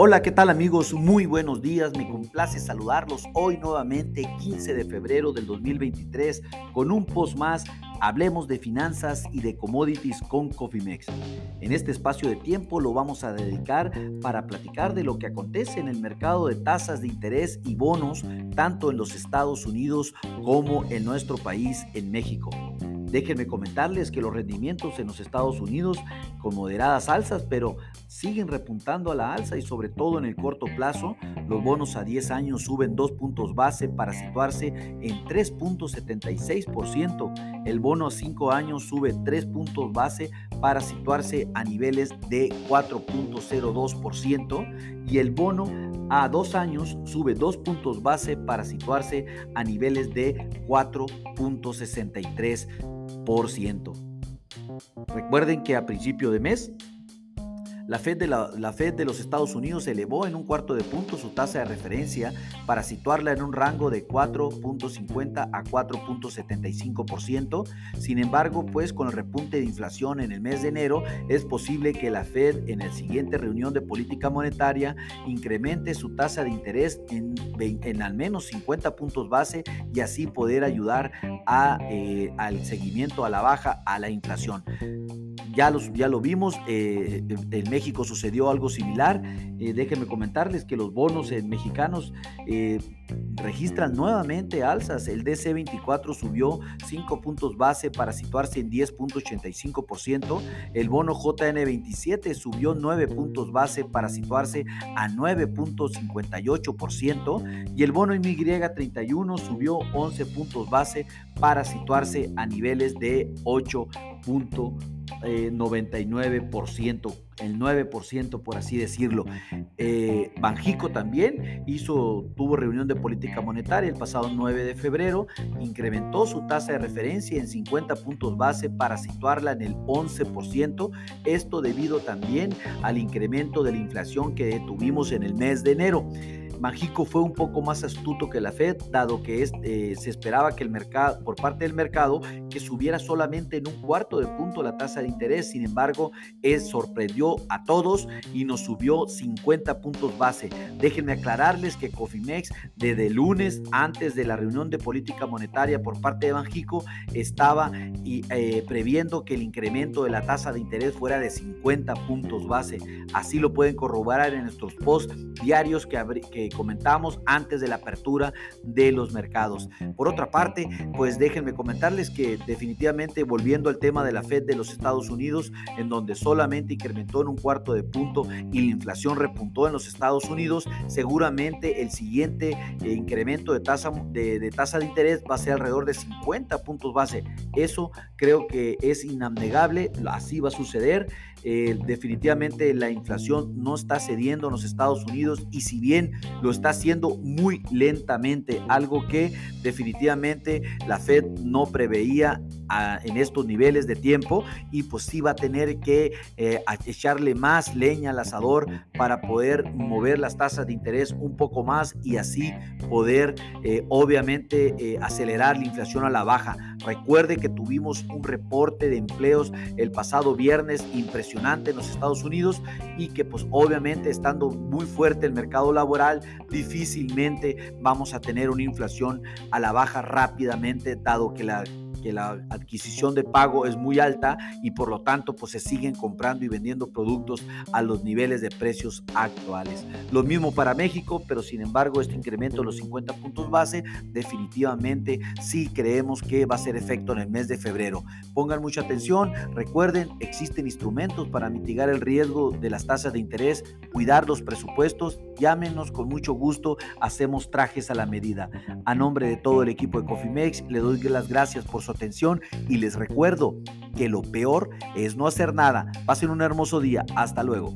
Hola, ¿qué tal amigos? Muy buenos días, me complace saludarlos hoy nuevamente 15 de febrero del 2023 con un post más, hablemos de finanzas y de commodities con Cofimex. En este espacio de tiempo lo vamos a dedicar para platicar de lo que acontece en el mercado de tasas de interés y bonos, tanto en los Estados Unidos como en nuestro país, en México. Déjenme comentarles que los rendimientos en los Estados Unidos con moderadas alzas, pero siguen repuntando a la alza y sobre todo en el corto plazo, los bonos a 10 años suben 2 puntos base para situarse en 3.76%. El bono a 5 años sube 3 puntos base para situarse a niveles de 4.02% y el bono a 2 años sube 2 puntos base para situarse a niveles de 4.63%. Recuerden que a principio de mes la Fed, de los Estados Unidos elevó en un cuarto de punto su tasa de referencia para situarla en un rango de 4.50 a 4.75%. Sin embargo, pues con el repunte de inflación en el mes de enero, es posible que la Fed en la siguiente reunión de política monetaria incremente su tasa de interés en, en al menos 50 puntos base y así poder ayudar a, eh, al seguimiento a la baja a la inflación. Ya, los, ya lo vimos, eh, en México sucedió algo similar. Eh, déjenme comentarles que los bonos mexicanos eh, registran nuevamente alzas. El DC24 subió 5 puntos base para situarse en 10.85%. El bono JN27 subió 9 puntos base para situarse a 9.58%. Y el bono MY31 subió 11 puntos base para situarse a niveles de 8.99%, el 9% por así decirlo. Eh, Banjico también hizo, tuvo reunión de política monetaria el pasado 9 de febrero, incrementó su tasa de referencia en 50 puntos base para situarla en el 11%, esto debido también al incremento de la inflación que tuvimos en el mes de enero. México fue un poco más astuto que la Fed, dado que eh, se esperaba que el mercado, por parte del mercado, que subiera solamente en un cuarto de punto la tasa de interés. Sin embargo, es, sorprendió a todos y nos subió 50 puntos base. Déjenme aclararles que Cofimex, desde el lunes, antes de la reunión de política monetaria por parte de Banjico, estaba eh, previendo que el incremento de la tasa de interés fuera de 50 puntos base. Así lo pueden corroborar en nuestros posts diarios que, que comentamos antes de la apertura de los mercados. Por otra parte, pues déjenme comentarles que definitivamente volviendo al tema de la Fed de los Estados Unidos, en donde solamente incrementó en un cuarto de punto y la inflación repuntó en los Estados Unidos, seguramente el siguiente eh, incremento de tasa de, tasa de interés va a ser alrededor de 50 puntos base. Eso creo que es inabnegable, así va a suceder. Eh, definitivamente la inflación no está cediendo en los Estados Unidos y si bien lo está haciendo muy lentamente, algo que definitivamente la Fed no preveía en estos niveles de tiempo y pues sí va a tener que eh, echarle más leña al asador para poder mover las tasas de interés un poco más y así poder eh, obviamente acelerar la inflación a la baja. Recuerde que tuvimos un reporte de empleos el pasado viernes impresionante en los Estados Unidos y que pues obviamente estando muy fuerte el mercado laboral, difícilmente vamos a tener una inflación a la baja rápidamente, dado que la la adquisición de pago es muy alta y por lo tanto pues se siguen comprando y vendiendo productos a los niveles de precios actuales. Lo mismo para México, pero sin embargo este incremento de los 50 puntos base definitivamente sí creemos que va a ser efecto en el mes de febrero. Pongan mucha atención, recuerden, existen instrumentos para mitigar el riesgo de las tasas de interés, cuidar los presupuestos, Llámenos con mucho gusto, hacemos trajes a la medida. A nombre de todo el equipo de Cofimex, le doy las gracias por su atención y les recuerdo que lo peor es no hacer nada. Pasen un hermoso día. Hasta luego.